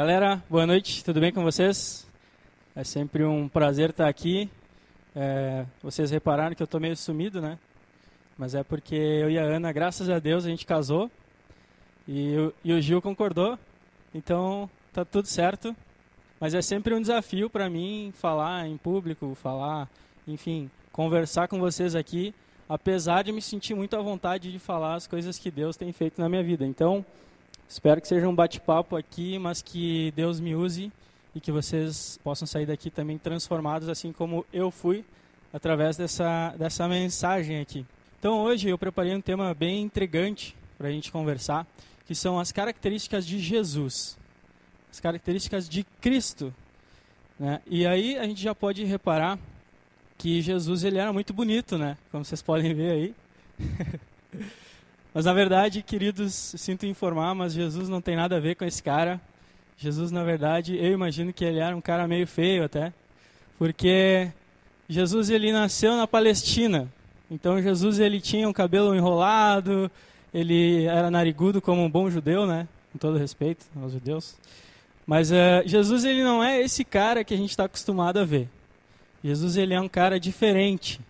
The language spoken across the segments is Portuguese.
Galera, boa noite, tudo bem com vocês? É sempre um prazer estar aqui. É, vocês repararam que eu estou meio sumido, né? Mas é porque eu e a Ana, graças a Deus, a gente casou e, e o Gil concordou, então tá tudo certo. Mas é sempre um desafio para mim falar em público, falar, enfim, conversar com vocês aqui, apesar de me sentir muito à vontade de falar as coisas que Deus tem feito na minha vida. Então, Espero que seja um bate-papo aqui, mas que Deus me use e que vocês possam sair daqui também transformados, assim como eu fui, através dessa, dessa mensagem aqui. Então hoje eu preparei um tema bem intrigante para a gente conversar, que são as características de Jesus, as características de Cristo. Né? E aí a gente já pode reparar que Jesus ele era muito bonito, né? Como vocês podem ver aí. Mas na verdade, queridos, sinto informar, mas Jesus não tem nada a ver com esse cara. Jesus, na verdade, eu imagino que ele era um cara meio feio até, porque Jesus ele nasceu na Palestina. Então Jesus ele tinha um cabelo enrolado, ele era narigudo como um bom judeu, né? Com todo respeito aos judeus. Mas uh, Jesus ele não é esse cara que a gente está acostumado a ver. Jesus ele é um cara diferente.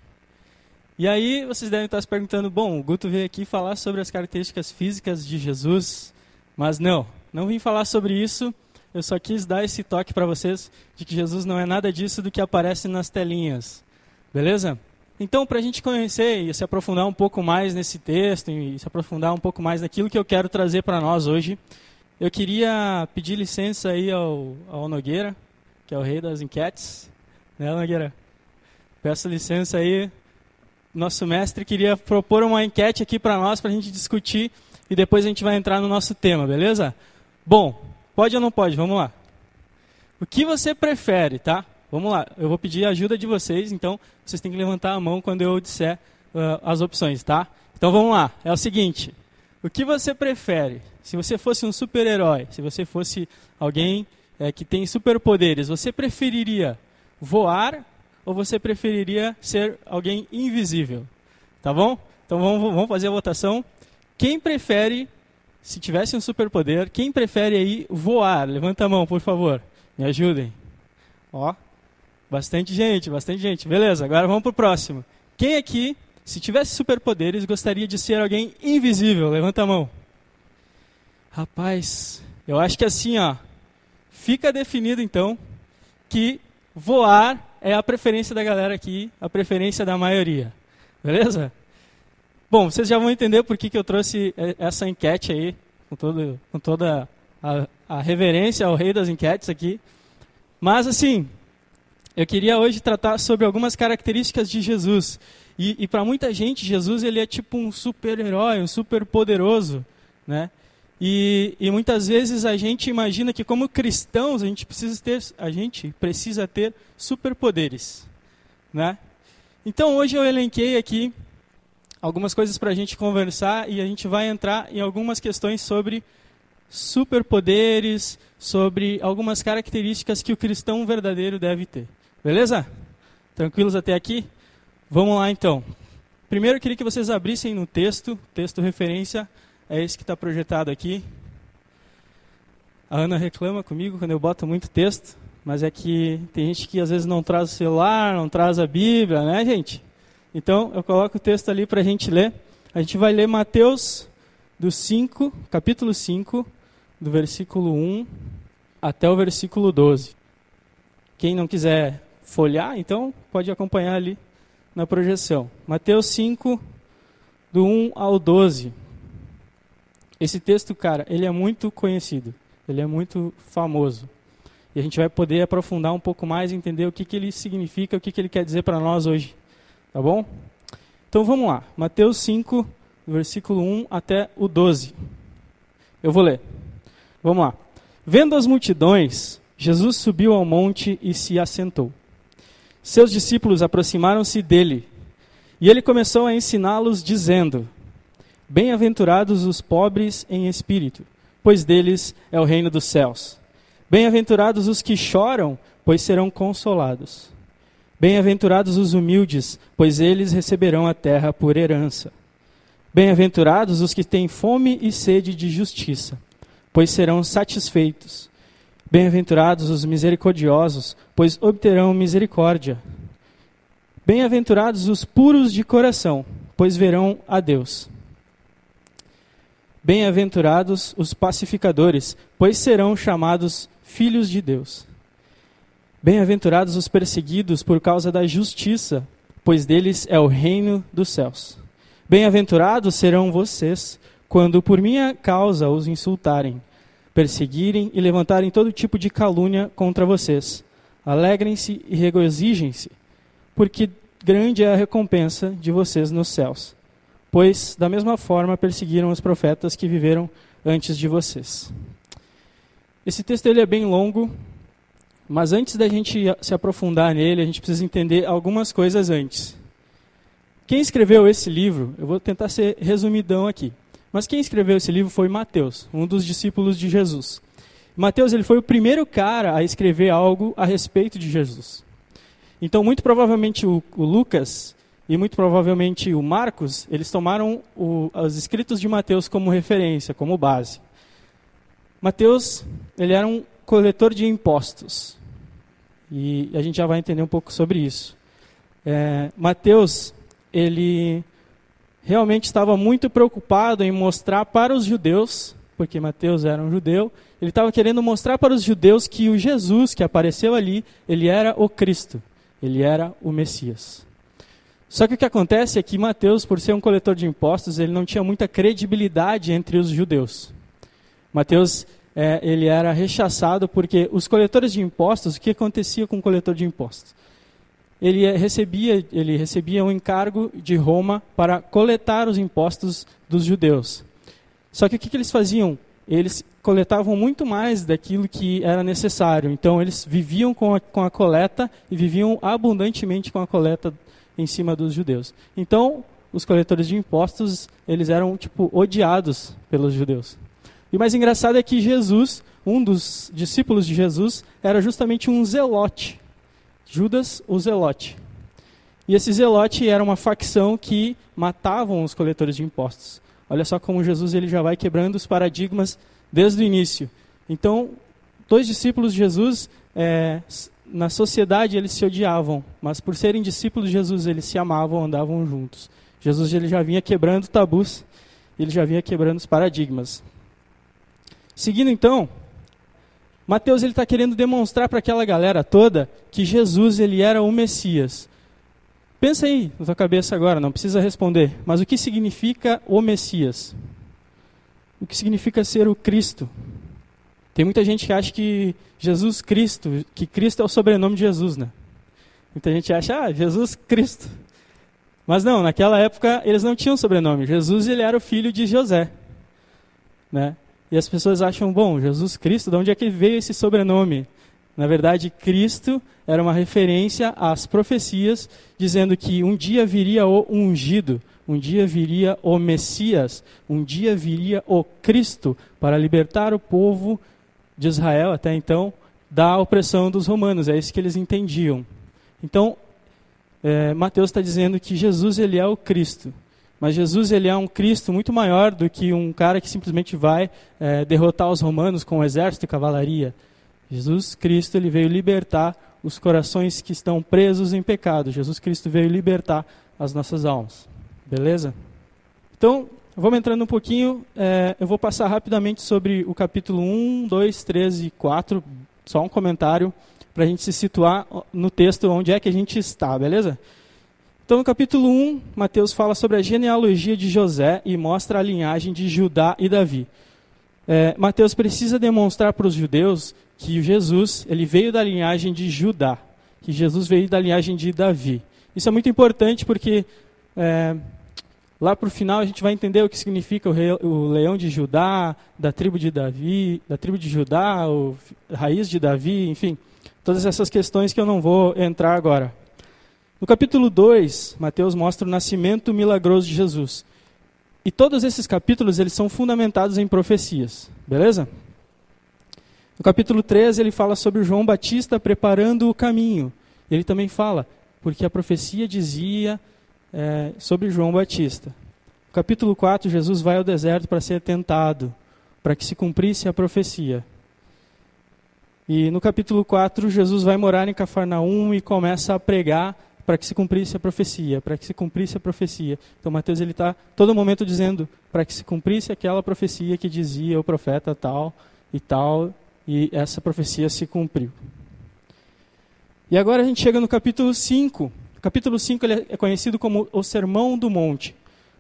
E aí vocês devem estar se perguntando, bom, o Guto veio aqui falar sobre as características físicas de Jesus, mas não, não vim falar sobre isso. Eu só quis dar esse toque para vocês de que Jesus não é nada disso do que aparece nas telinhas. Beleza? Então, para a gente conhecer e se aprofundar um pouco mais nesse texto e se aprofundar um pouco mais naquilo que eu quero trazer para nós hoje, eu queria pedir licença aí ao, ao Nogueira, que é o rei das enquetes. Né, Nogueira? Peço licença aí nosso mestre queria propor uma enquete aqui para nós, para a gente discutir e depois a gente vai entrar no nosso tema, beleza? Bom, pode ou não pode? Vamos lá. O que você prefere, tá? Vamos lá, eu vou pedir a ajuda de vocês, então vocês têm que levantar a mão quando eu disser uh, as opções, tá? Então vamos lá, é o seguinte: o que você prefere? Se você fosse um super-herói, se você fosse alguém é, que tem superpoderes, você preferiria voar ou você preferiria ser alguém invisível? Tá bom? Então vamos, vamos fazer a votação. Quem prefere, se tivesse um superpoder, quem prefere aí voar? Levanta a mão, por favor. Me ajudem. Ó, bastante gente, bastante gente. Beleza, agora vamos pro próximo. Quem aqui, se tivesse superpoderes, gostaria de ser alguém invisível? Levanta a mão. Rapaz, eu acho que assim, ó, fica definido então que voar é a preferência da galera aqui, a preferência da maioria. Beleza? Bom, vocês já vão entender por que, que eu trouxe essa enquete aí, com, todo, com toda a, a reverência ao rei das enquetes aqui. Mas, assim, eu queria hoje tratar sobre algumas características de Jesus. E, e para muita gente, Jesus ele é tipo um super-herói, um super-poderoso, né? E, e, muitas vezes a gente imagina que como cristãos a gente precisa ter, a gente precisa ter superpoderes, né? Então hoje eu elenquei aqui algumas coisas para a gente conversar e a gente vai entrar em algumas questões sobre superpoderes, sobre algumas características que o cristão verdadeiro deve ter. Beleza? Tranquilos até aqui? Vamos lá então. Primeiro eu queria que vocês abrissem no texto, texto referência é esse que está projetado aqui. A Ana reclama comigo quando eu boto muito texto, mas é que tem gente que às vezes não traz o celular, não traz a Bíblia, né, gente? Então, eu coloco o texto ali para a gente ler. A gente vai ler Mateus do 5, capítulo 5, do versículo 1 até o versículo 12. Quem não quiser folhar, então pode acompanhar ali na projeção. Mateus 5, do 1 ao 12. Esse texto, cara, ele é muito conhecido, ele é muito famoso. E a gente vai poder aprofundar um pouco mais entender o que, que ele significa, o que, que ele quer dizer para nós hoje. Tá bom? Então vamos lá. Mateus 5, versículo 1 até o 12. Eu vou ler. Vamos lá. Vendo as multidões, Jesus subiu ao monte e se assentou. Seus discípulos aproximaram-se dele. E ele começou a ensiná-los, dizendo: Bem-aventurados os pobres em espírito, pois deles é o reino dos céus. Bem-aventurados os que choram, pois serão consolados. Bem-aventurados os humildes, pois eles receberão a terra por herança. Bem-aventurados os que têm fome e sede de justiça, pois serão satisfeitos. Bem-aventurados os misericordiosos, pois obterão misericórdia. Bem-aventurados os puros de coração, pois verão a Deus. Bem-aventurados os pacificadores, pois serão chamados filhos de Deus. Bem-aventurados os perseguidos por causa da justiça, pois deles é o reino dos céus. Bem-aventurados serão vocês, quando por minha causa os insultarem, perseguirem e levantarem todo tipo de calúnia contra vocês. Alegrem-se e regozijem-se, porque grande é a recompensa de vocês nos céus pois da mesma forma perseguiram os profetas que viveram antes de vocês. Esse texto ele é bem longo, mas antes da gente se aprofundar nele, a gente precisa entender algumas coisas antes. Quem escreveu esse livro, eu vou tentar ser resumidão aqui, mas quem escreveu esse livro foi Mateus, um dos discípulos de Jesus. Mateus ele foi o primeiro cara a escrever algo a respeito de Jesus. Então, muito provavelmente o, o Lucas e muito provavelmente o Marcos, eles tomaram o, os escritos de Mateus como referência, como base. Mateus, ele era um coletor de impostos. E a gente já vai entender um pouco sobre isso. É, Mateus, ele realmente estava muito preocupado em mostrar para os judeus, porque Mateus era um judeu, ele estava querendo mostrar para os judeus que o Jesus que apareceu ali, ele era o Cristo, ele era o Messias. Só que o que acontece é que Mateus, por ser um coletor de impostos, ele não tinha muita credibilidade entre os judeus. Mateus, é, ele era rechaçado porque os coletores de impostos, o que acontecia com o coletor de impostos? Ele recebia, ele recebia um encargo de Roma para coletar os impostos dos judeus. Só que o que, que eles faziam? Eles coletavam muito mais daquilo que era necessário. Então, eles viviam com a, com a coleta e viviam abundantemente com a coleta em cima dos judeus. Então, os coletores de impostos, eles eram tipo odiados pelos judeus. E o mais engraçado é que Jesus, um dos discípulos de Jesus, era justamente um zelote. Judas, o zelote. E esse zelote era uma facção que matavam os coletores de impostos. Olha só como Jesus ele já vai quebrando os paradigmas desde o início. Então, dois discípulos de Jesus é, na sociedade eles se odiavam, mas por serem discípulos de Jesus, eles se amavam, andavam juntos. Jesus ele já vinha quebrando tabus, ele já vinha quebrando os paradigmas. Seguindo então, Mateus ele está querendo demonstrar para aquela galera toda que Jesus ele era o Messias. Pensa aí na tua cabeça agora, não precisa responder. Mas o que significa o Messias? O que significa ser o Cristo? Tem muita gente que acha que Jesus Cristo, que Cristo é o sobrenome de Jesus, né? Muita gente acha, ah, Jesus Cristo. Mas não, naquela época eles não tinham sobrenome. Jesus ele era o filho de José, né? E as pessoas acham, bom, Jesus Cristo, de onde é que veio esse sobrenome? Na verdade, Cristo era uma referência às profecias dizendo que um dia viria o ungido, um dia viria o Messias, um dia viria o Cristo para libertar o povo de Israel até então da opressão dos romanos. É isso que eles entendiam. Então, é, Mateus está dizendo que Jesus ele é o Cristo. Mas Jesus ele é um Cristo muito maior do que um cara que simplesmente vai é, derrotar os romanos com um exército e cavalaria. Jesus Cristo ele veio libertar os corações que estão presos em pecado. Jesus Cristo veio libertar as nossas almas. Beleza? Então, Vamos entrando um pouquinho, é, eu vou passar rapidamente sobre o capítulo 1, 2, 3 e 4, só um comentário para a gente se situar no texto onde é que a gente está, beleza? Então, no capítulo 1, Mateus fala sobre a genealogia de José e mostra a linhagem de Judá e Davi. É, Mateus precisa demonstrar para os judeus que Jesus ele veio da linhagem de Judá, que Jesus veio da linhagem de Davi. Isso é muito importante porque é, Lá para o final a gente vai entender o que significa o, rei, o, leão de Judá, da tribo de Davi, da tribo de Judá, o raiz de Davi, enfim, todas essas questões que eu não vou entrar agora. No capítulo 2, Mateus mostra o nascimento milagroso de Jesus. E todos esses capítulos eles são fundamentados em profecias, beleza? No capítulo 3 ele fala sobre João Batista preparando o caminho. Ele também fala, porque a profecia dizia é, sobre João Batista. No capítulo 4, Jesus vai ao deserto para ser tentado, para que se cumprisse a profecia. E no capítulo 4, Jesus vai morar em Cafarnaum e começa a pregar para que se cumprisse a profecia, para que se cumprisse a profecia. Então Mateus ele está todo momento dizendo para que se cumprisse aquela profecia que dizia o profeta tal e tal, e essa profecia se cumpriu. E agora a gente chega no capítulo 5. O capítulo 5 ele é conhecido como o Sermão do Monte,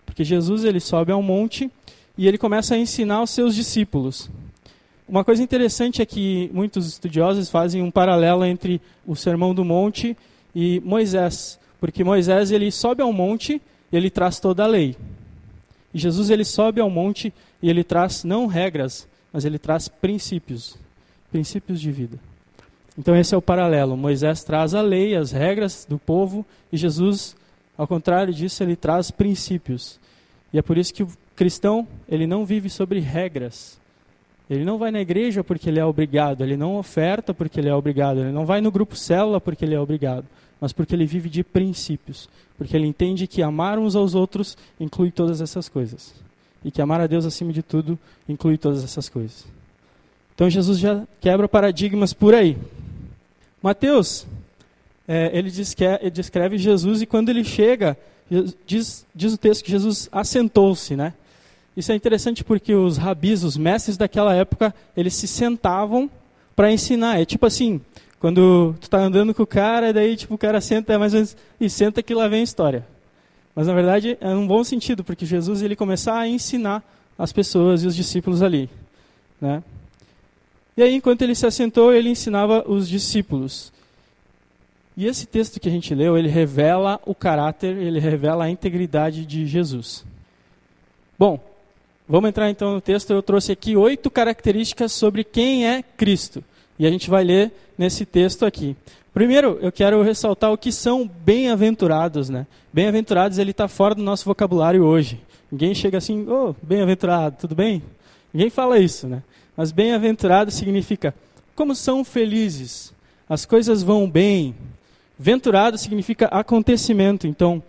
porque Jesus ele sobe ao monte e ele começa a ensinar os seus discípulos. Uma coisa interessante é que muitos estudiosos fazem um paralelo entre o Sermão do Monte e Moisés, porque Moisés ele sobe ao monte e ele traz toda a lei. E Jesus ele sobe ao monte e ele traz não regras, mas ele traz princípios, princípios de vida. Então esse é o paralelo. Moisés traz a lei, as regras do povo, e Jesus, ao contrário disso, ele traz princípios. E é por isso que o cristão, ele não vive sobre regras, ele não vai na igreja porque ele é obrigado, ele não oferta porque ele é obrigado, ele não vai no grupo célula porque ele é obrigado, mas porque ele vive de princípios, porque ele entende que amar uns aos outros inclui todas essas coisas. E que amar a Deus acima de tudo inclui todas essas coisas. Então Jesus já quebra paradigmas por aí. Mateus, é, ele, é, ele descreve Jesus e quando ele chega, diz, diz o texto que Jesus assentou-se, né? Isso é interessante porque os rabis, os mestres daquela época, eles se sentavam para ensinar. É tipo assim, quando tu está andando com o cara, daí tipo, o cara senta mais ou menos, e senta que lá vem a história. Mas na verdade é um bom sentido, porque Jesus ele começar a ensinar as pessoas e os discípulos ali. Né? E aí, enquanto ele se assentou, ele ensinava os discípulos. E esse texto que a gente leu, ele revela o caráter, ele revela a integridade de Jesus. Bom, Vamos entrar então no texto. Eu trouxe aqui oito características sobre quem é Cristo. E a gente vai ler nesse texto aqui. Primeiro, eu quero ressaltar o que são bem-aventurados. Né? Bem-aventurados, ele está fora do nosso vocabulário hoje. Ninguém chega assim, oh, bem-aventurado, tudo bem? Ninguém fala isso, né? Mas bem-aventurado significa como são felizes, as coisas vão bem. Venturado significa acontecimento. Então,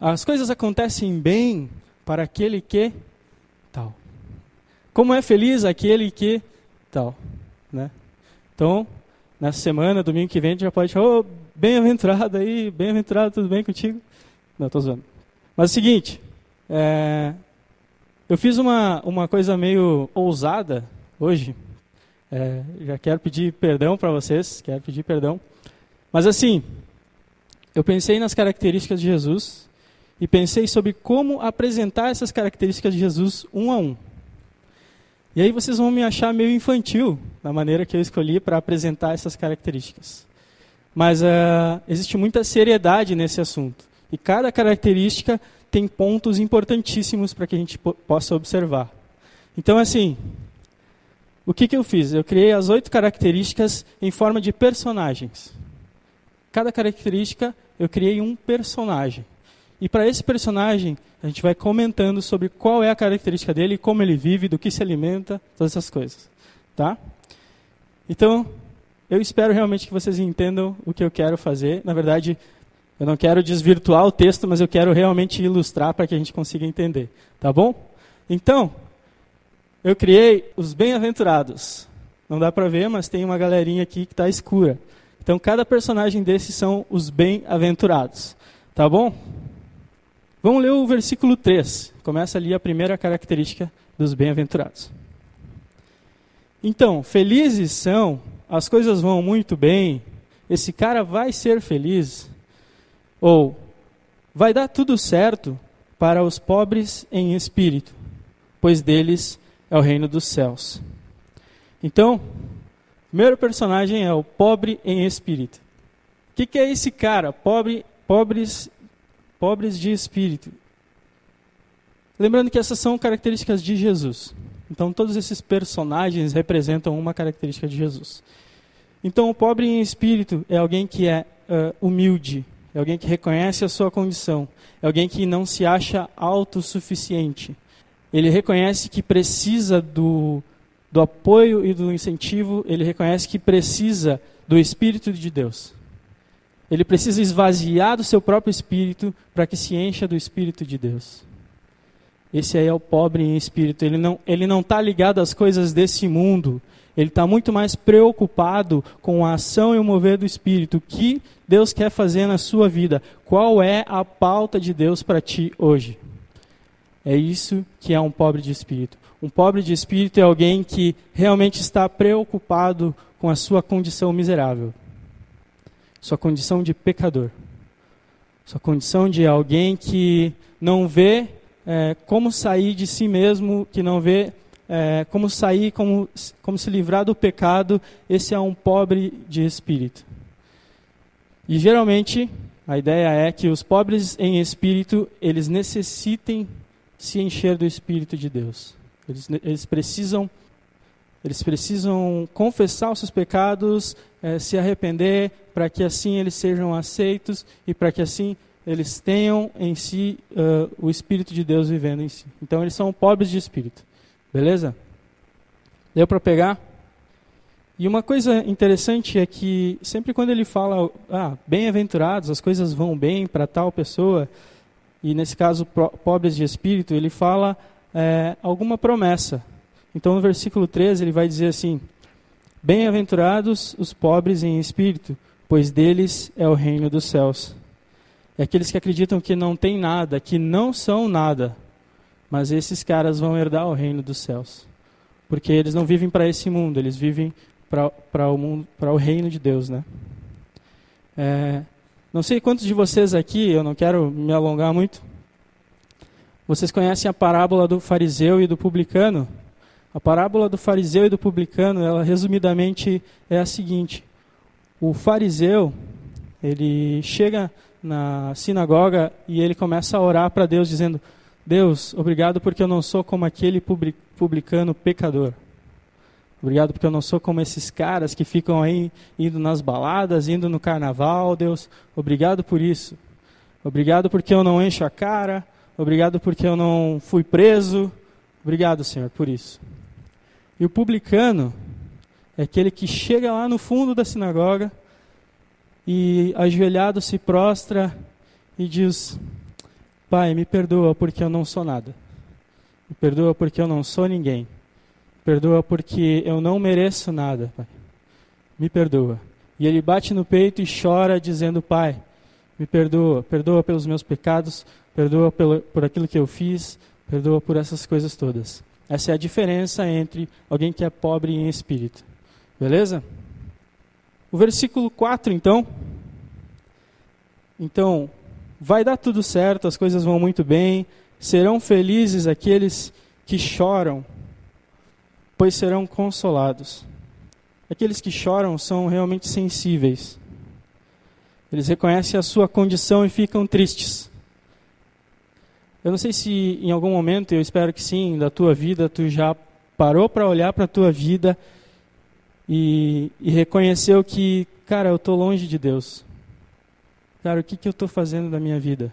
as coisas acontecem bem para aquele que tal. Como é feliz aquele que tal, né? Então, nessa semana, domingo que vem, já pode oh, bem-aventurado aí, bem-aventurado, tudo bem contigo? Não, estou zoando. Mas é o seguinte, é, eu fiz uma, uma coisa meio ousada hoje, é, já quero pedir perdão para vocês, quero pedir perdão. Mas assim, eu pensei nas características de Jesus e pensei sobre como apresentar essas características de Jesus um a um. E aí vocês vão me achar meio infantil na maneira que eu escolhi para apresentar essas características. Mas uh, existe muita seriedade nesse assunto. E cada característica tem pontos importantíssimos para que a gente po possa observar. Então, assim, o que, que eu fiz? Eu criei as oito características em forma de personagens. Cada característica eu criei um personagem. E para esse personagem, a gente vai comentando sobre qual é a característica dele, como ele vive, do que se alimenta, todas essas coisas. Tá? Então, eu espero realmente que vocês entendam o que eu quero fazer. Na verdade, eu não quero desvirtuar o texto, mas eu quero realmente ilustrar para que a gente consiga entender. Tá bom? Então, eu criei os bem-aventurados. Não dá para ver, mas tem uma galerinha aqui que está escura. Então, cada personagem desses são os bem-aventurados. Tá bom? Vamos ler o versículo 3. Começa ali a primeira característica dos bem-aventurados. Então, felizes são, as coisas vão muito bem, esse cara vai ser feliz. Ou, vai dar tudo certo para os pobres em espírito, pois deles é o reino dos céus. Então, o primeiro personagem é o pobre em espírito. O que, que é esse cara? Pobre, pobres pobres de espírito. Lembrando que essas são características de Jesus. Então, todos esses personagens representam uma característica de Jesus. Então, o pobre em espírito é alguém que é uh, humilde, é alguém que reconhece a sua condição, é alguém que não se acha autossuficiente. Ele reconhece que precisa do, do apoio e do incentivo, ele reconhece que precisa do Espírito de Deus. Ele precisa esvaziar do seu próprio espírito para que se encha do espírito de Deus. Esse aí é o pobre em espírito. Ele não ele não está ligado às coisas desse mundo. Ele está muito mais preocupado com a ação e o mover do Espírito. O que Deus quer fazer na sua vida? Qual é a pauta de Deus para ti hoje? É isso que é um pobre de espírito. Um pobre de espírito é alguém que realmente está preocupado com a sua condição miserável, sua condição de pecador, sua condição de alguém que não vê é, como sair de si mesmo, que não vê é, como sair, como, como se livrar do pecado. Esse é um pobre de espírito. E geralmente a ideia é que os pobres em espírito eles necessitem se encher do Espírito de Deus. Eles, eles precisam eles precisam confessar os seus pecados, é, se arrepender, para que assim eles sejam aceitos e para que assim eles tenham em si uh, o Espírito de Deus vivendo em si. Então eles são pobres de espírito. Beleza? Deu para pegar? E uma coisa interessante é que sempre quando ele fala, ah, bem-aventurados, as coisas vão bem para tal pessoa, e nesse caso pobres de espírito, ele fala é, alguma promessa. Então no versículo 13 ele vai dizer assim: Bem-aventurados os pobres em espírito, pois deles é o reino dos céus. É aqueles que acreditam que não tem nada, que não são nada, mas esses caras vão herdar o reino dos céus. Porque eles não vivem para esse mundo, eles vivem para o mundo, o reino de Deus, né? É, não sei quantos de vocês aqui, eu não quero me alongar muito. Vocês conhecem a parábola do fariseu e do publicano? A parábola do fariseu e do publicano, ela resumidamente é a seguinte: o fariseu, ele chega na sinagoga e ele começa a orar para Deus dizendo: Deus, obrigado porque eu não sou como aquele publicano pecador. Obrigado porque eu não sou como esses caras que ficam aí indo nas baladas, indo no carnaval, Deus. Obrigado por isso. Obrigado porque eu não encho a cara. Obrigado porque eu não fui preso. Obrigado, Senhor, por isso. E o publicano é aquele que chega lá no fundo da sinagoga e ajoelhado se prostra e diz: Pai, me perdoa porque eu não sou nada. Me perdoa porque eu não sou ninguém. Perdoa porque eu não mereço nada, Pai. Me perdoa. E ele bate no peito e chora, dizendo: Pai, me perdoa, perdoa pelos meus pecados, perdoa pelo, por aquilo que eu fiz, perdoa por essas coisas todas. Essa é a diferença entre alguém que é pobre em espírito. Beleza? O versículo 4, então. Então, vai dar tudo certo, as coisas vão muito bem, serão felizes aqueles que choram pois serão consolados. Aqueles que choram são realmente sensíveis. Eles reconhecem a sua condição e ficam tristes. Eu não sei se em algum momento, eu espero que sim, da tua vida, tu já parou para olhar para a tua vida e, e, reconheceu que, cara, eu estou longe de Deus. Cara, o que, que eu estou fazendo da minha vida?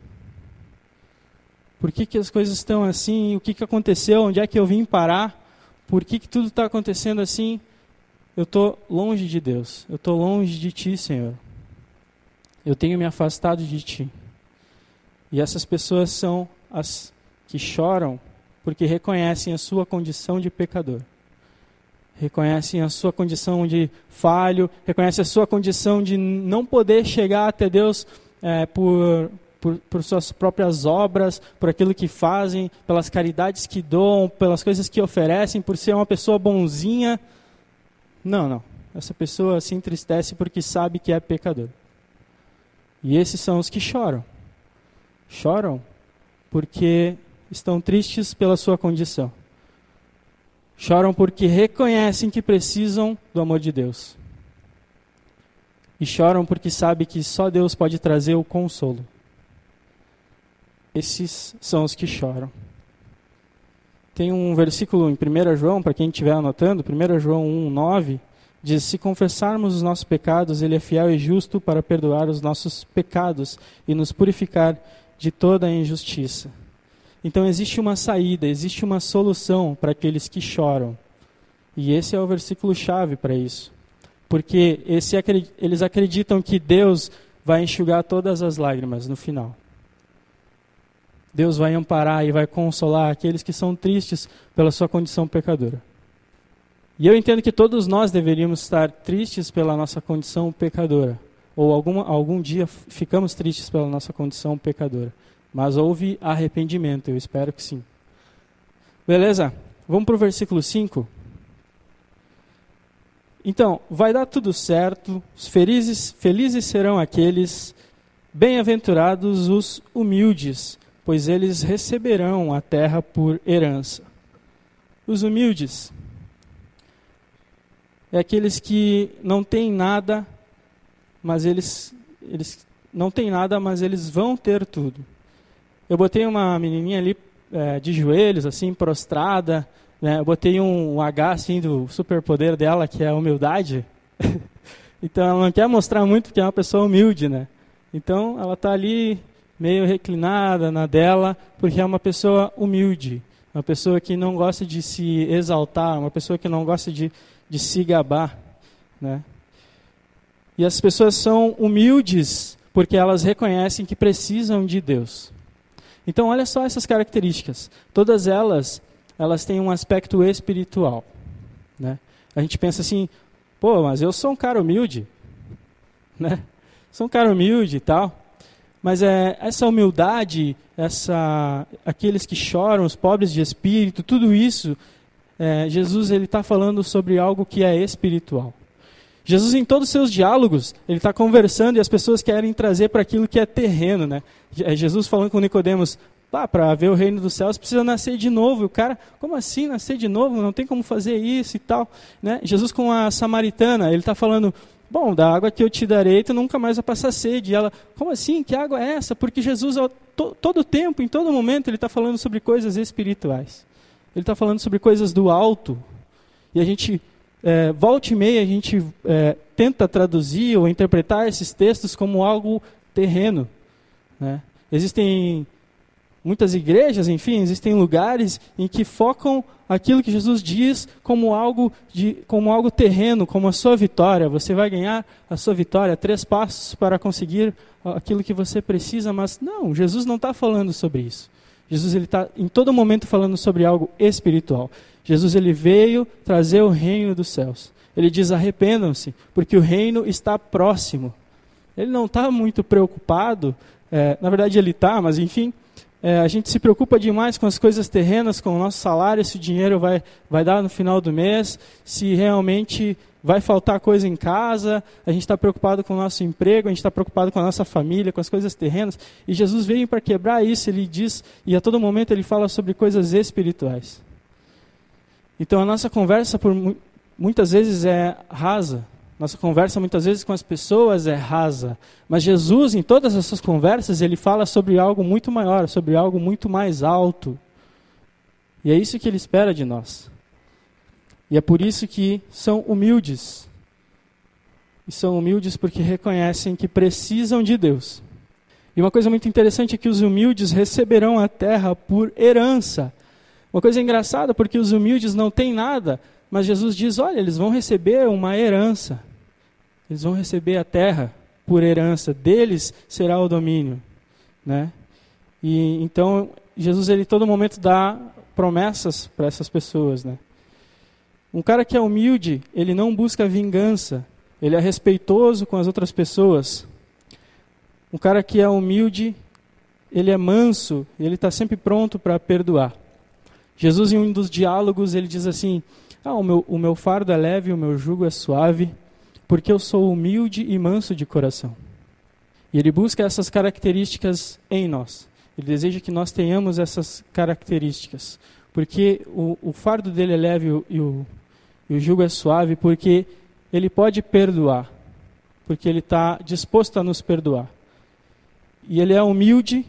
Por que, que as coisas estão assim? O que, que aconteceu? Onde é que eu vim parar? Por que, que tudo está acontecendo assim? Eu estou longe de Deus, eu estou longe de Ti, Senhor. Eu tenho me afastado de Ti. E essas pessoas são as que choram porque reconhecem a sua condição de pecador. Reconhecem a sua condição de falho, reconhecem a sua condição de não poder chegar até Deus é, por, por, por, suas próprias obras, por aquilo que fazem, pelas caridades que doam, pelas coisas que oferecem, por ser uma pessoa bonzinha. Não, não. Essa pessoa se entristece porque sabe que é pecador. E esses são os que choram. Choram porque estão tristes pela sua condição. Choram porque reconhecem que precisam do amor de Deus. E choram porque sabem que só Deus pode trazer o consolo. Esses são os que choram. Tem um versículo em 1 João, para quem estiver anotando, 1 João 1, 9, diz: Se confessarmos os nossos pecados, Ele é fiel e justo para perdoar os nossos pecados e nos purificar de toda a injustiça. Então existe uma saída, existe uma solução para aqueles que choram. E esse é o versículo chave para isso. Porque esse, eles acreditam que Deus vai enxugar todas as lágrimas no final. Deus vai amparar e vai consolar aqueles que são tristes pela sua condição pecadora. E eu entendo que todos nós deveríamos estar tristes pela nossa condição pecadora. Ou alguma, algum dia ficamos tristes pela nossa condição pecadora. Mas houve arrependimento, eu espero que sim. Beleza? Vamos para o versículo 5. Então, vai dar tudo certo, felizes, felizes serão aqueles, bem-aventurados os humildes, pois eles receberão a terra por herança. Os humildes é aqueles que não têm nada, mas eles, eles não têm nada, mas eles vão ter tudo. Eu botei uma menininha ali é, de joelhos, assim, prostrada, né? Eu botei um, H assim do superpoder dela, que é a humildade. então ela não quer mostrar muito que é uma pessoa humilde, né? Então ela está ali meio reclinada na dela, porque é uma pessoa humilde, uma pessoa que não gosta de se exaltar, uma pessoa que não gosta de, de se gabar, né? E as pessoas são humildes porque elas reconhecem que precisam de Deus. Então olha só essas características. Todas elas elas têm um aspecto espiritual. Né? A gente pensa assim, pô, mas eu sou um cara humilde, né? Sou um cara humilde e tal. Mas é, essa humildade, essa, aqueles que choram, os pobres de espírito, tudo isso, é, Jesus ele está falando sobre algo que é espiritual. Jesus em todos os seus diálogos ele está conversando e as pessoas querem trazer para aquilo que é terreno, né? É Jesus falando com Nicodemos, ah, para ver o reino dos céus precisa nascer de novo. E o cara, como assim nascer de novo? Não tem como fazer isso e tal. Né? Jesus com a samaritana, ele está falando, bom, da água que eu te darei, tu nunca mais vai passar sede. E ela, como assim? Que água é essa? Porque Jesus, to, todo tempo, em todo momento, ele está falando sobre coisas espirituais. Ele está falando sobre coisas do alto. E a gente, é, volta e meia, a gente é, tenta traduzir ou interpretar esses textos como algo terreno. Né? Existem muitas igrejas, enfim, existem lugares em que focam aquilo que Jesus diz como algo, de, como algo terreno, como a sua vitória. Você vai ganhar a sua vitória, três passos para conseguir aquilo que você precisa, mas não, Jesus não está falando sobre isso. Jesus está em todo momento falando sobre algo espiritual. Jesus ele veio trazer o reino dos céus. Ele diz arrependam-se, porque o reino está próximo. Ele não está muito preocupado, é, na verdade ele está, mas enfim, é, a gente se preocupa demais com as coisas terrenas, com o nosso salário, se o dinheiro vai, vai dar no final do mês, se realmente vai faltar coisa em casa, a gente está preocupado com o nosso emprego, a gente está preocupado com a nossa família, com as coisas terrenas. E Jesus veio para quebrar isso, ele diz, e a todo momento ele fala sobre coisas espirituais. Então a nossa conversa por muitas vezes é rasa, nossa conversa muitas vezes com as pessoas é rasa, mas Jesus, em todas essas conversas, ele fala sobre algo muito maior, sobre algo muito mais alto. E é isso que ele espera de nós. E é por isso que são humildes. E são humildes porque reconhecem que precisam de Deus. E uma coisa muito interessante é que os humildes receberão a terra por herança. Uma coisa engraçada, porque os humildes não têm nada, mas Jesus diz: olha, eles vão receber uma herança. Eles vão receber a terra por herança. Deles será o domínio, né? E então Jesus ele todo momento dá promessas para essas pessoas, né? Um cara que é humilde, ele não busca vingança. Ele é respeitoso com as outras pessoas. Um cara que é humilde, ele é manso, ele está sempre pronto para perdoar. Jesus, em um dos diálogos, ele diz assim: ah, o meu, o meu fardo é leve, o meu jugo é suave, porque eu sou humilde e manso de coração. E ele busca essas características em nós. Ele deseja que nós tenhamos essas características. Porque o, o fardo dele é leve e o, e o jugo é suave, porque ele pode perdoar. Porque ele está disposto a nos perdoar. E ele é humilde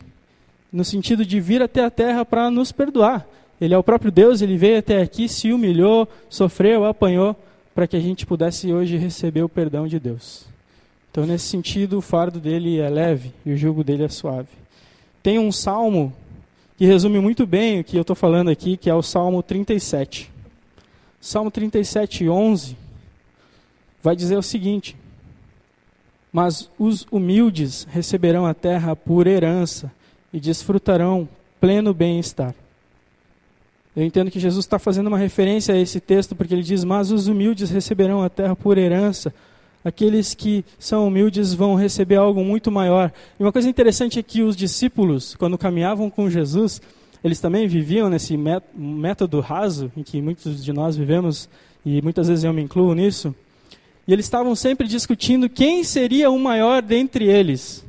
no sentido de vir até a terra para nos perdoar. Ele é o próprio Deus, ele veio até aqui, se humilhou, sofreu, apanhou, para que a gente pudesse hoje receber o perdão de Deus. Então, nesse sentido, o fardo dele é leve e o jugo dele é suave. Tem um salmo que resume muito bem o que eu estou falando aqui, que é o Salmo 37. Salmo 37, 11, vai dizer o seguinte: Mas os humildes receberão a terra por herança e desfrutarão pleno bem-estar. Eu entendo que Jesus está fazendo uma referência a esse texto, porque ele diz: Mas os humildes receberão a terra por herança. Aqueles que são humildes vão receber algo muito maior. E uma coisa interessante é que os discípulos, quando caminhavam com Jesus, eles também viviam nesse método raso, em que muitos de nós vivemos, e muitas vezes eu me incluo nisso. E eles estavam sempre discutindo quem seria o maior dentre eles.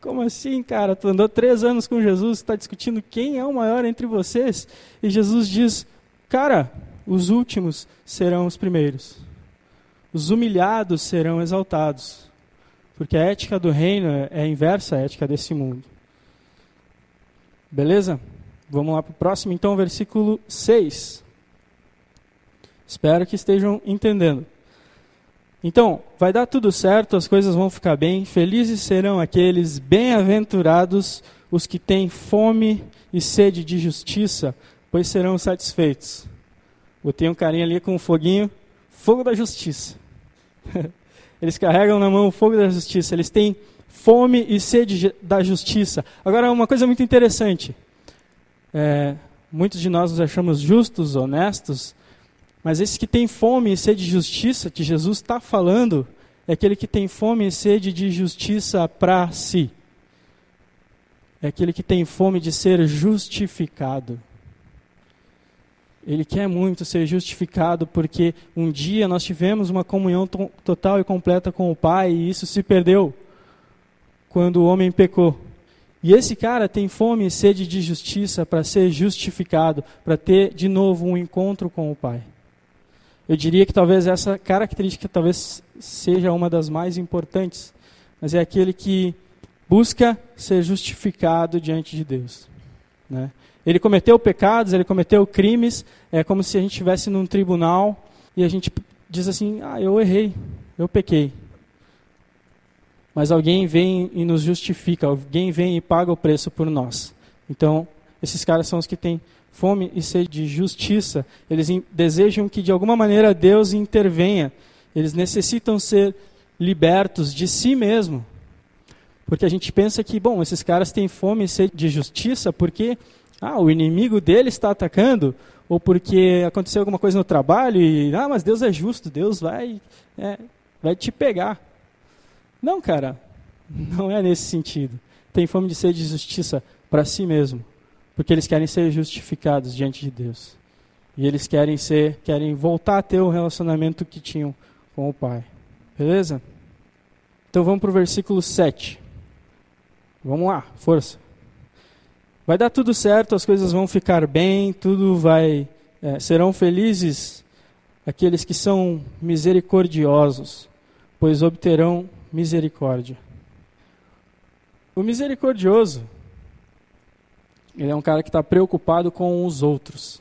Como assim, cara? Tu andou três anos com Jesus, está discutindo quem é o maior entre vocês? E Jesus diz: Cara, os últimos serão os primeiros. Os humilhados serão exaltados. Porque a ética do reino é inversa à ética desse mundo. Beleza? Vamos lá para o próximo, então, versículo 6. Espero que estejam entendendo. Então, vai dar tudo certo, as coisas vão ficar bem. Felizes serão aqueles bem-aventurados os que têm fome e sede de justiça, pois serão satisfeitos. Botei um carinha ali com um foguinho, fogo da justiça. Eles carregam na mão o fogo da justiça, eles têm fome e sede da justiça. Agora, uma coisa muito interessante. É, muitos de nós nos achamos justos, honestos, mas esse que tem fome e sede de justiça, que Jesus está falando, é aquele que tem fome e sede de justiça para si. É aquele que tem fome de ser justificado. Ele quer muito ser justificado porque um dia nós tivemos uma comunhão total e completa com o Pai e isso se perdeu quando o homem pecou. E esse cara tem fome e sede de justiça para ser justificado, para ter de novo um encontro com o Pai. Eu diria que talvez essa característica talvez seja uma das mais importantes, mas é aquele que busca ser justificado diante de Deus. Né? Ele cometeu pecados, ele cometeu crimes, é como se a gente estivesse num tribunal e a gente diz assim: ah, eu errei, eu pequei. Mas alguém vem e nos justifica, alguém vem e paga o preço por nós. Então, esses caras são os que têm fome e sede de justiça, eles desejam que de alguma maneira Deus intervenha. Eles necessitam ser libertos de si mesmo. Porque a gente pensa que, bom, esses caras têm fome e sede de justiça porque ah, o inimigo dele está atacando, ou porque aconteceu alguma coisa no trabalho e, ah, mas Deus é justo, Deus vai, é, vai te pegar. Não, cara, não é nesse sentido. Tem fome de sede de justiça para si mesmo porque eles querem ser justificados diante de Deus. E eles querem ser, querem voltar a ter o relacionamento que tinham com o Pai. Beleza? Então vamos para o versículo 7. Vamos lá, força. Vai dar tudo certo, as coisas vão ficar bem, tudo vai. É, serão felizes aqueles que são misericordiosos, pois obterão misericórdia. O misericordioso ele é um cara que está preocupado com os outros.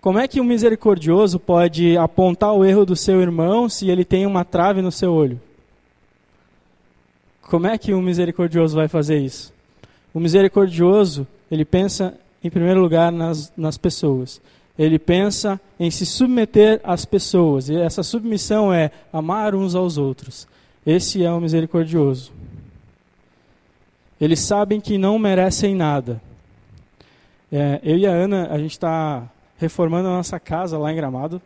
Como é que um misericordioso pode apontar o erro do seu irmão se ele tem uma trave no seu olho? Como é que um misericordioso vai fazer isso? O misericordioso, ele pensa, em primeiro lugar, nas, nas pessoas. Ele pensa em se submeter às pessoas. E essa submissão é amar uns aos outros. Esse é o misericordioso. Eles sabem que não merecem nada. É, eu e a Ana, a gente está reformando a nossa casa lá em Gramado,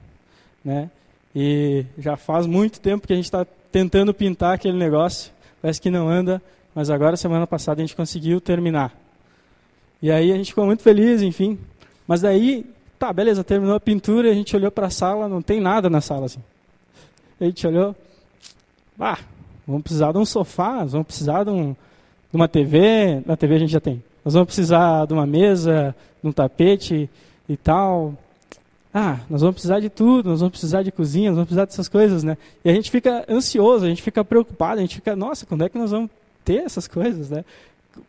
né? E já faz muito tempo que a gente está tentando pintar aquele negócio. Parece que não anda, mas agora, semana passada, a gente conseguiu terminar. E aí a gente ficou muito feliz, enfim. Mas daí, tá, beleza, terminou a pintura, a gente olhou para a sala, não tem nada na sala, assim. A gente olhou, ah, vamos precisar de um sofá, vamos precisar de um, de uma TV, na TV a gente já tem. Nós vamos precisar de uma mesa, de um tapete e tal. Ah, nós vamos precisar de tudo, nós vamos precisar de cozinha, nós vamos precisar dessas coisas, né? E a gente fica ansioso, a gente fica preocupado, a gente fica, nossa, quando é que nós vamos ter essas coisas, né?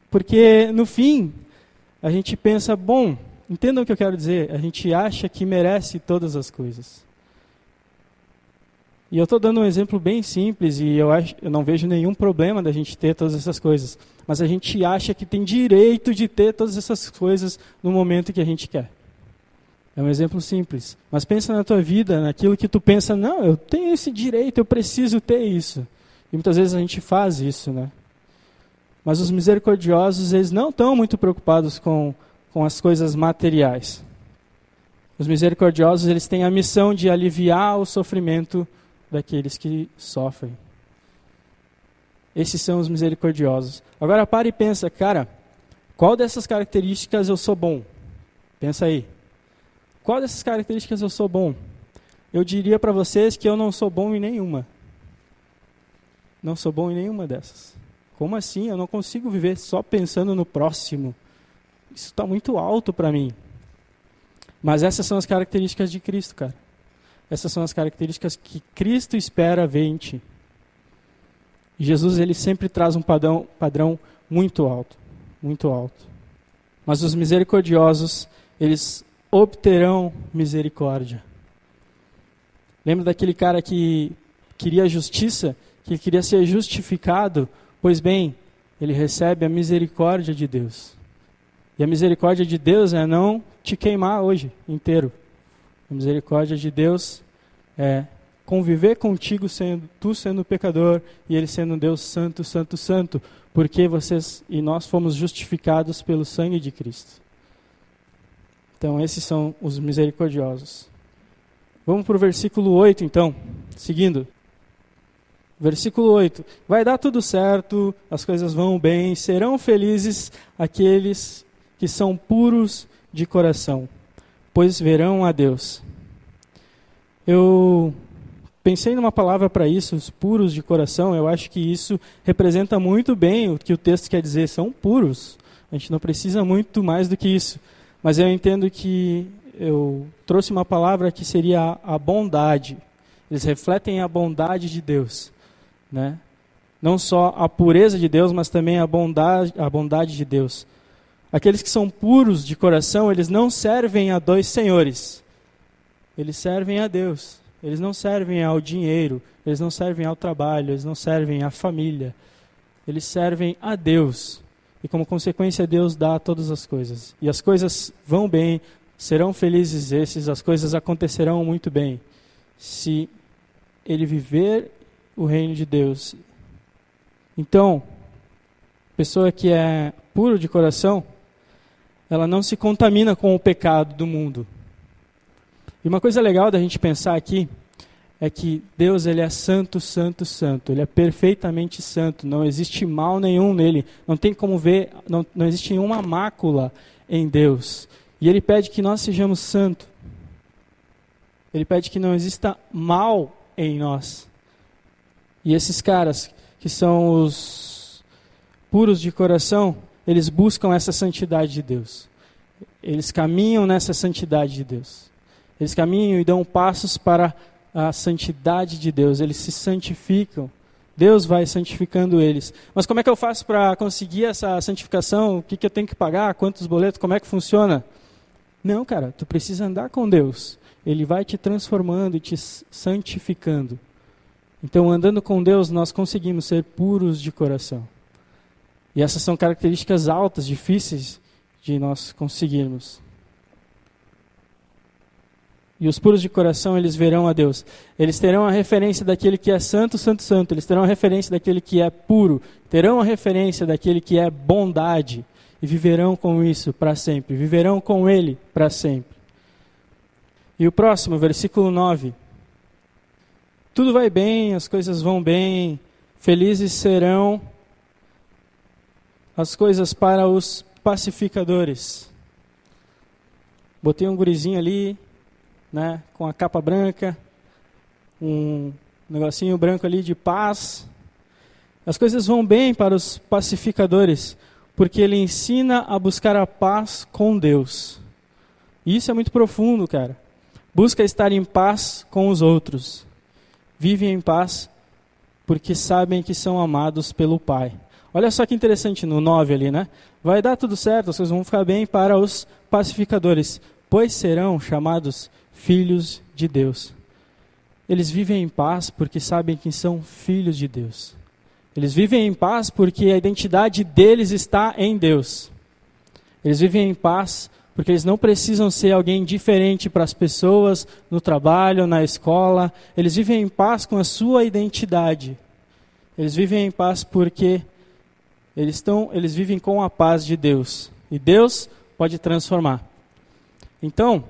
Porque no fim, a gente pensa, bom, entendam o que eu quero dizer, a gente acha que merece todas as coisas. E eu estou dando um exemplo bem simples e eu, acho, eu não vejo nenhum problema da gente ter todas essas coisas. Mas a gente acha que tem direito de ter todas essas coisas no momento que a gente quer. É um exemplo simples. Mas pensa na tua vida, naquilo que tu pensa, não, eu tenho esse direito, eu preciso ter isso. E muitas vezes a gente faz isso, né? Mas os misericordiosos, eles não estão muito preocupados com, com as coisas materiais. Os misericordiosos, eles têm a missão de aliviar o sofrimento daqueles que sofrem. Esses são os misericordiosos. Agora pare e pensa, cara, qual dessas características eu sou bom? Pensa aí. Qual dessas características eu sou bom? Eu diria para vocês que eu não sou bom em nenhuma. Não sou bom em nenhuma dessas. Como assim? Eu não consigo viver só pensando no próximo. Isso está muito alto para mim. Mas essas são as características de Cristo, cara. Essas são as características que Cristo espera ver em ti. Jesus ele sempre traz um padrão, padrão muito alto, muito alto. Mas os misericordiosos, eles obterão misericórdia. Lembra daquele cara que queria justiça, que queria ser justificado? Pois bem, ele recebe a misericórdia de Deus. E a misericórdia de Deus é não te queimar hoje inteiro. A misericórdia de Deus é conviver contigo sendo tu sendo pecador e ele sendo Deus santo, santo, santo, porque vocês e nós fomos justificados pelo sangue de Cristo. Então esses são os misericordiosos. Vamos para o versículo 8 então, seguindo. Versículo 8: Vai dar tudo certo, as coisas vão bem, serão felizes aqueles que são puros de coração, pois verão a Deus. Eu pensei numa palavra para isso, os puros de coração. Eu acho que isso representa muito bem o que o texto quer dizer. São puros. A gente não precisa muito mais do que isso. Mas eu entendo que eu trouxe uma palavra que seria a bondade. Eles refletem a bondade de Deus, né? Não só a pureza de Deus, mas também a bondade, a bondade de Deus. Aqueles que são puros de coração, eles não servem a dois senhores. Eles servem a Deus. Eles não servem ao dinheiro, eles não servem ao trabalho, eles não servem à família. Eles servem a Deus. E como consequência, Deus dá todas as coisas. E as coisas vão bem, serão felizes esses, as coisas acontecerão muito bem. Se ele viver o reino de Deus. Então, pessoa que é puro de coração, ela não se contamina com o pecado do mundo. E uma coisa legal da gente pensar aqui é que Deus ele é santo, santo, santo. Ele é perfeitamente santo. Não existe mal nenhum nele. Não tem como ver, não, não existe nenhuma mácula em Deus. E ele pede que nós sejamos santos. Ele pede que não exista mal em nós. E esses caras que são os puros de coração, eles buscam essa santidade de Deus. Eles caminham nessa santidade de Deus. Eles caminham e dão passos para a santidade de Deus. Eles se santificam. Deus vai santificando eles. Mas como é que eu faço para conseguir essa santificação? O que, que eu tenho que pagar? Quantos boletos? Como é que funciona? Não, cara, tu precisa andar com Deus. Ele vai te transformando e te santificando. Então, andando com Deus, nós conseguimos ser puros de coração. E essas são características altas, difíceis de nós conseguirmos. E os puros de coração, eles verão a Deus. Eles terão a referência daquele que é santo, santo, santo. Eles terão a referência daquele que é puro. Terão a referência daquele que é bondade. E viverão com isso para sempre. Viverão com ele para sempre. E o próximo, versículo 9. Tudo vai bem, as coisas vão bem. Felizes serão as coisas para os pacificadores. Botei um gurizinho ali, né, com a capa branca, um negocinho branco ali de paz. As coisas vão bem para os pacificadores, porque ele ensina a buscar a paz com Deus. Isso é muito profundo, cara. Busca estar em paz com os outros. Vivem em paz porque sabem que são amados pelo Pai. Olha só que interessante no 9 ali, né? Vai dar tudo certo, coisas vão ficar bem para os pacificadores, pois serão chamados filhos de Deus. Eles vivem em paz porque sabem que são filhos de Deus. Eles vivem em paz porque a identidade deles está em Deus. Eles vivem em paz porque eles não precisam ser alguém diferente para as pessoas no trabalho, na escola. Eles vivem em paz com a sua identidade. Eles vivem em paz porque eles, estão, eles vivem com a paz de Deus. E Deus pode transformar. Então,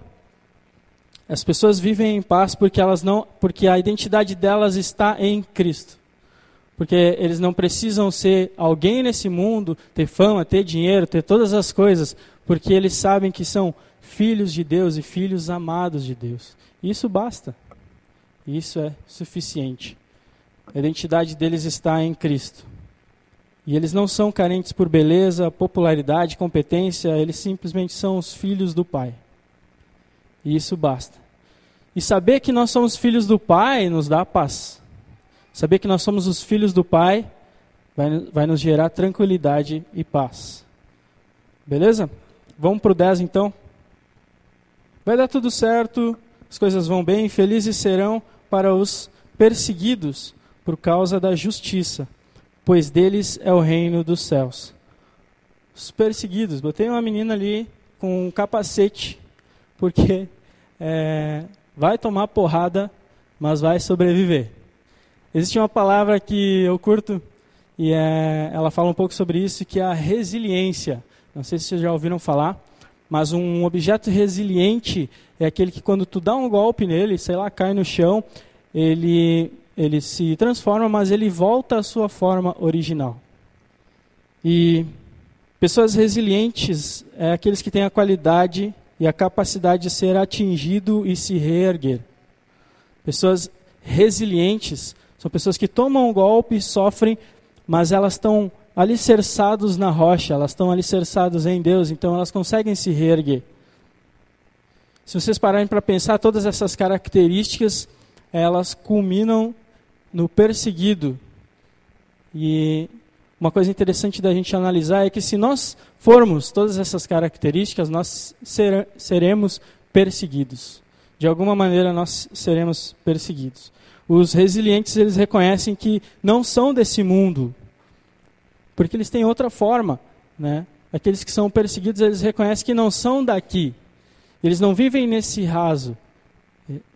as pessoas vivem em paz porque elas não, porque a identidade delas está em Cristo. Porque eles não precisam ser alguém nesse mundo, ter fama, ter dinheiro, ter todas as coisas, porque eles sabem que são filhos de Deus e filhos amados de Deus. Isso basta. Isso é suficiente. A identidade deles está em Cristo. E eles não são carentes por beleza, popularidade, competência, eles simplesmente são os filhos do Pai. E isso basta. E saber que nós somos filhos do Pai nos dá paz. Saber que nós somos os filhos do Pai vai, vai nos gerar tranquilidade e paz. Beleza? Vamos para o 10 então? Vai dar tudo certo, as coisas vão bem, felizes serão para os perseguidos por causa da justiça, pois deles é o reino dos céus. Os perseguidos, botei uma menina ali com um capacete, porque é, vai tomar porrada, mas vai sobreviver. Existe uma palavra que eu curto e é, ela fala um pouco sobre isso, que é a resiliência. Não sei se vocês já ouviram falar, mas um objeto resiliente é aquele que quando tu dá um golpe nele, sei lá, cai no chão, ele, ele se transforma, mas ele volta à sua forma original. E pessoas resilientes é aqueles que têm a qualidade e a capacidade de ser atingido e se reerguer. Pessoas resilientes são pessoas que tomam um golpe, sofrem, mas elas estão alicerçados na rocha, elas estão alicerçadas em Deus, então elas conseguem se reerguer. Se vocês pararem para pensar, todas essas características, elas culminam no perseguido. E uma coisa interessante da gente analisar é que se nós formos todas essas características, nós ser, seremos perseguidos. De alguma maneira nós seremos perseguidos. Os resilientes, eles reconhecem que não são desse mundo, porque eles têm outra forma, né? Aqueles que são perseguidos, eles reconhecem que não são daqui. Eles não vivem nesse raso.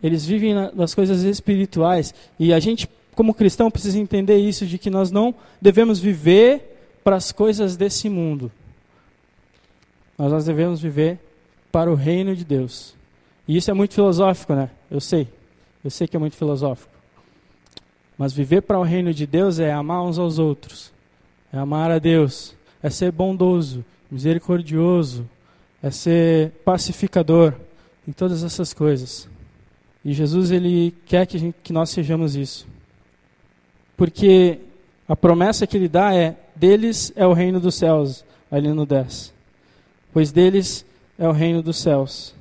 Eles vivem nas coisas espirituais. E a gente como cristão, precisa entender isso, de que nós não devemos viver para as coisas desse mundo. Mas nós devemos viver para o reino de Deus. E isso é muito filosófico, né? Eu sei. Eu sei que é muito filosófico. Mas viver para o reino de Deus é amar uns aos outros. É amar a Deus. É ser bondoso, misericordioso. É ser pacificador. Em todas essas coisas. E Jesus, ele quer que, gente, que nós sejamos isso. Porque a promessa que ele dá é: deles é o reino dos céus, ali no 10. Pois deles é o reino dos céus.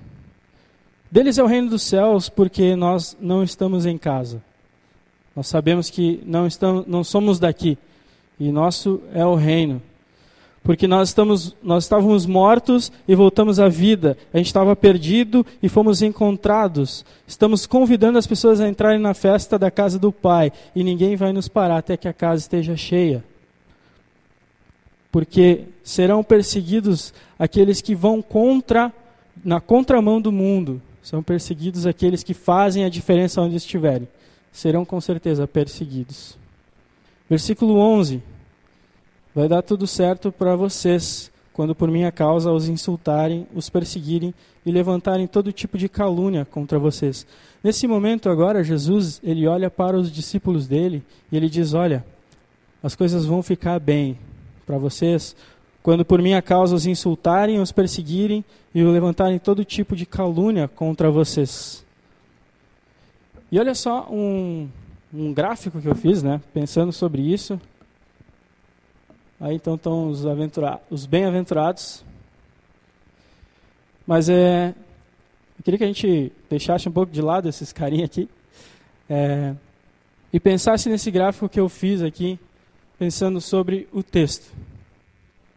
Deles é o reino dos céus porque nós não estamos em casa. Nós sabemos que não, estamos, não somos daqui. E nosso é o reino porque nós, estamos, nós estávamos mortos e voltamos à vida. A gente estava perdido e fomos encontrados. Estamos convidando as pessoas a entrarem na festa da casa do Pai e ninguém vai nos parar até que a casa esteja cheia. Porque serão perseguidos aqueles que vão contra, na contramão do mundo. São perseguidos aqueles que fazem a diferença onde estiverem. Serão com certeza perseguidos. Versículo 11. Vai dar tudo certo para vocês, quando por minha causa os insultarem, os perseguirem e levantarem todo tipo de calúnia contra vocês. Nesse momento agora, Jesus, ele olha para os discípulos dele e ele diz: "Olha, as coisas vão ficar bem para vocês quando por minha causa os insultarem, os perseguirem e levantarem todo tipo de calúnia contra vocês." E olha só um, um gráfico que eu fiz, né, pensando sobre isso. Aí então estão os, os bem-aventurados. Mas é, eu queria que a gente deixasse um pouco de lado esses carinhos aqui. É, e pensasse nesse gráfico que eu fiz aqui, pensando sobre o texto.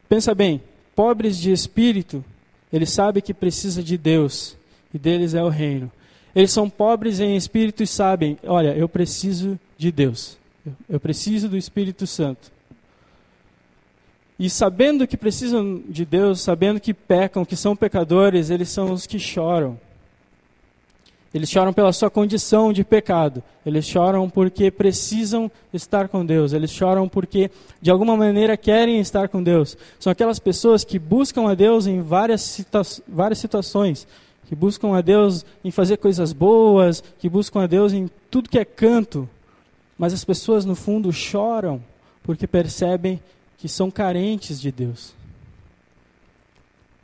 Pensa bem, pobres de espírito, eles sabem que precisa de Deus e deles é o reino. Eles são pobres em espírito e sabem, olha, eu preciso de Deus. Eu preciso do Espírito Santo. E sabendo que precisam de Deus, sabendo que pecam, que são pecadores, eles são os que choram. Eles choram pela sua condição de pecado. Eles choram porque precisam estar com Deus. Eles choram porque, de alguma maneira, querem estar com Deus. São aquelas pessoas que buscam a Deus em várias, situa várias situações. Que buscam a Deus em fazer coisas boas. Que buscam a Deus em tudo que é canto. Mas as pessoas, no fundo, choram porque percebem que são carentes de Deus.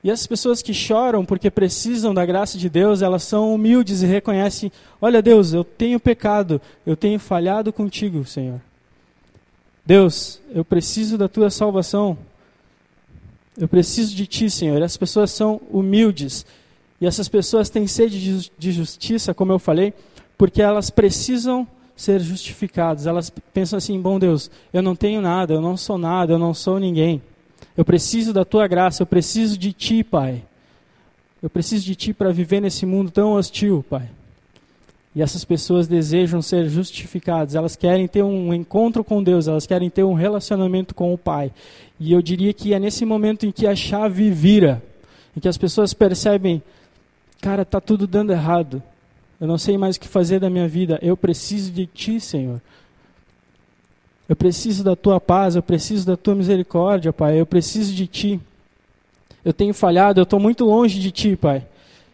E as pessoas que choram porque precisam da graça de Deus, elas são humildes e reconhecem: Olha, Deus, eu tenho pecado, eu tenho falhado contigo, Senhor. Deus, eu preciso da tua salvação. Eu preciso de ti, Senhor. As pessoas são humildes. E essas pessoas têm sede de justiça, como eu falei, porque elas precisam ser justificadas. Elas pensam assim: bom Deus, eu não tenho nada, eu não sou nada, eu não sou ninguém. Eu preciso da tua graça, eu preciso de ti, Pai. Eu preciso de ti para viver nesse mundo tão hostil, Pai. E essas pessoas desejam ser justificadas, elas querem ter um encontro com Deus, elas querem ter um relacionamento com o Pai. E eu diria que é nesse momento em que a chave vira, em que as pessoas percebem, cara, tá tudo dando errado. Eu não sei mais o que fazer da minha vida. Eu preciso de ti, Senhor. Eu preciso da tua paz, eu preciso da tua misericórdia, Pai. Eu preciso de ti. Eu tenho falhado, eu estou muito longe de ti, Pai.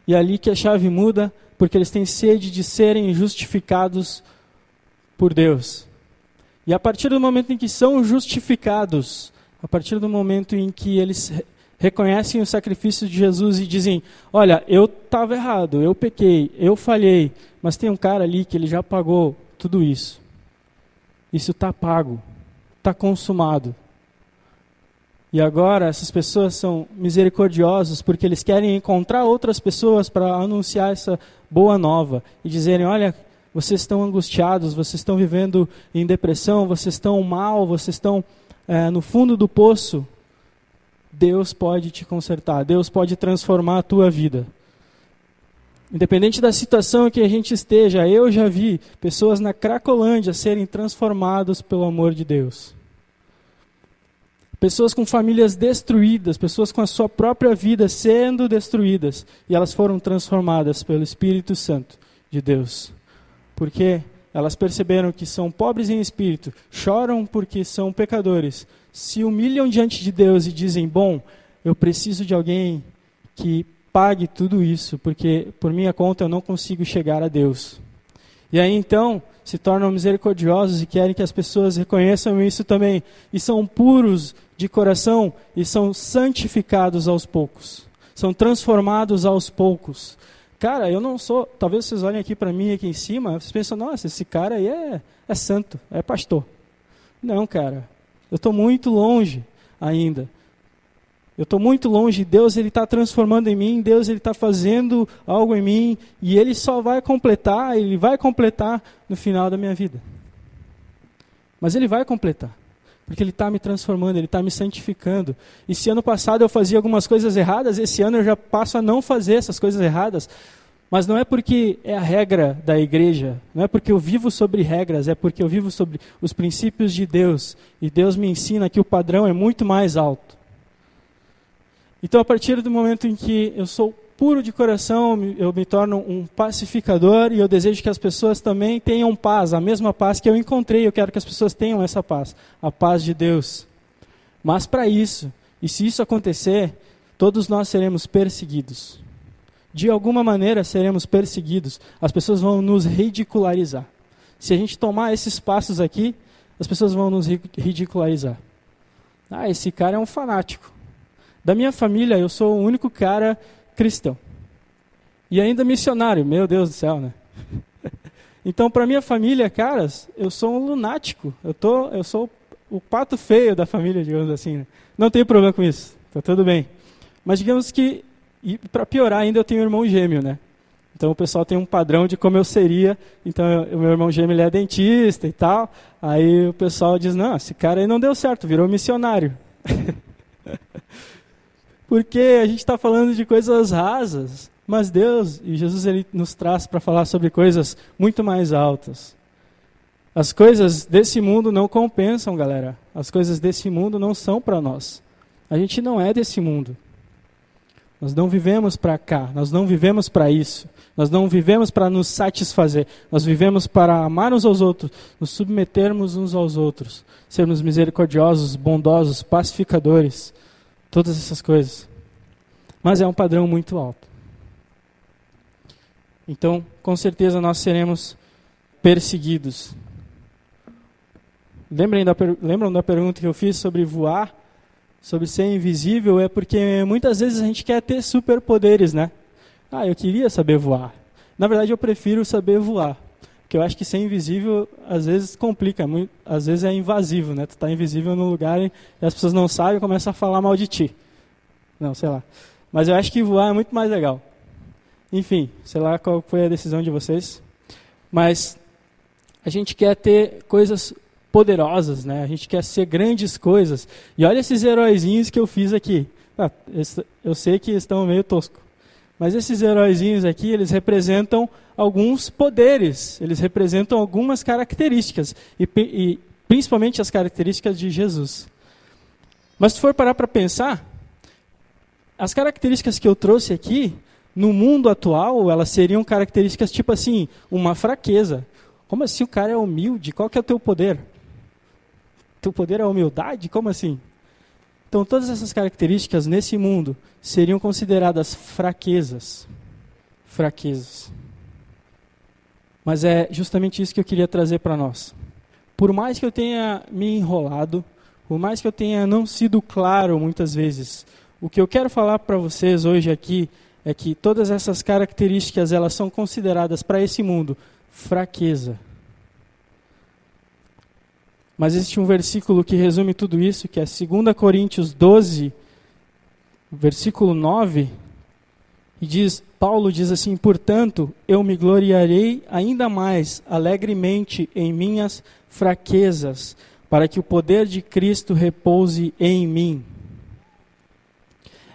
E é ali que a chave muda, porque eles têm sede de serem justificados por Deus. E a partir do momento em que são justificados, a partir do momento em que eles reconhecem o sacrifício de Jesus e dizem: Olha, eu estava errado, eu pequei, eu falhei, mas tem um cara ali que ele já pagou tudo isso. Isso está pago, está consumado. E agora essas pessoas são misericordiosas porque eles querem encontrar outras pessoas para anunciar essa boa nova e dizerem: olha, vocês estão angustiados, vocês estão vivendo em depressão, vocês estão mal, vocês estão é, no fundo do poço. Deus pode te consertar, Deus pode transformar a tua vida. Independente da situação que a gente esteja, eu já vi pessoas na Cracolândia serem transformadas pelo amor de Deus. Pessoas com famílias destruídas, pessoas com a sua própria vida sendo destruídas, e elas foram transformadas pelo Espírito Santo de Deus. Porque elas perceberam que são pobres em espírito, choram porque são pecadores, se humilham diante de Deus e dizem: Bom, eu preciso de alguém que pague tudo isso, porque por minha conta eu não consigo chegar a Deus. E aí então se tornam misericordiosos e querem que as pessoas reconheçam isso também, e são puros de coração e são santificados aos poucos, são transformados aos poucos. Cara, eu não sou. Talvez vocês olhem aqui para mim, aqui em cima, vocês pensam, nossa, esse cara aí é, é santo, é pastor. Não, cara, eu estou muito longe ainda. Eu estou muito longe, Deus ele está transformando em mim, Deus ele está fazendo algo em mim e Ele só vai completar, Ele vai completar no final da minha vida. Mas Ele vai completar, porque Ele está me transformando, Ele está me santificando. E se ano passado eu fazia algumas coisas erradas, esse ano eu já passo a não fazer essas coisas erradas. Mas não é porque é a regra da igreja, não é porque eu vivo sobre regras, é porque eu vivo sobre os princípios de Deus. E Deus me ensina que o padrão é muito mais alto. Então, a partir do momento em que eu sou puro de coração, eu me torno um pacificador e eu desejo que as pessoas também tenham paz, a mesma paz que eu encontrei. Eu quero que as pessoas tenham essa paz, a paz de Deus. Mas para isso, e se isso acontecer, todos nós seremos perseguidos. De alguma maneira seremos perseguidos. As pessoas vão nos ridicularizar. Se a gente tomar esses passos aqui, as pessoas vão nos ridicularizar. Ah, esse cara é um fanático. Da minha família, eu sou o único cara cristão. E ainda missionário, meu Deus do céu, né? Então, para minha família, caras, eu sou um lunático. Eu, tô, eu sou o pato feio da família, digamos assim. Né? Não tenho problema com isso, tá tudo bem. Mas digamos que, para piorar ainda, eu tenho um irmão gêmeo, né? Então o pessoal tem um padrão de como eu seria. Então o meu irmão gêmeo é dentista e tal. Aí o pessoal diz: não, esse cara aí não deu certo, virou missionário. porque a gente está falando de coisas rasas, mas Deus e Jesus ele nos traz para falar sobre coisas muito mais altas. As coisas desse mundo não compensam, galera. As coisas desse mundo não são para nós. A gente não é desse mundo. Nós não vivemos para cá, nós não vivemos para isso. Nós não vivemos para nos satisfazer. Nós vivemos para amar uns aos outros, nos submetermos uns aos outros, sermos misericordiosos, bondosos, pacificadores, todas essas coisas. Mas é um padrão muito alto. Então, com certeza nós seremos perseguidos. Lembrem da, lembram da pergunta que eu fiz sobre voar? Sobre ser invisível? É porque muitas vezes a gente quer ter superpoderes, né? Ah, eu queria saber voar. Na verdade, eu prefiro saber voar. Porque eu acho que ser invisível às vezes complica, muito, às vezes é invasivo, né? Tu está invisível no lugar e as pessoas não sabem e começam a falar mal de ti. Não, sei lá. Mas eu acho que voar é muito mais legal. Enfim, sei lá qual foi a decisão de vocês. Mas a gente quer ter coisas poderosas, né? A gente quer ser grandes coisas. E olha esses heróizinhos que eu fiz aqui. Ah, eu sei que estão meio tosco. Mas esses heróizinhos aqui, eles representam alguns poderes, eles representam algumas características, e, e principalmente as características de Jesus. Mas se for parar para pensar, as características que eu trouxe aqui, no mundo atual, elas seriam características tipo assim, uma fraqueza. Como assim o cara é humilde? Qual que é o teu poder? Teu poder é humildade? Como assim? Então, todas essas características nesse mundo seriam consideradas fraquezas. Fraquezas. Mas é justamente isso que eu queria trazer para nós. Por mais que eu tenha me enrolado, por mais que eu tenha não sido claro muitas vezes, o que eu quero falar para vocês hoje aqui é que todas essas características elas são consideradas para esse mundo fraqueza. Mas existe um versículo que resume tudo isso, que é 2 Coríntios 12, versículo 9, e diz, Paulo diz assim: "Portanto, eu me gloriarei ainda mais alegremente em minhas fraquezas, para que o poder de Cristo repouse em mim."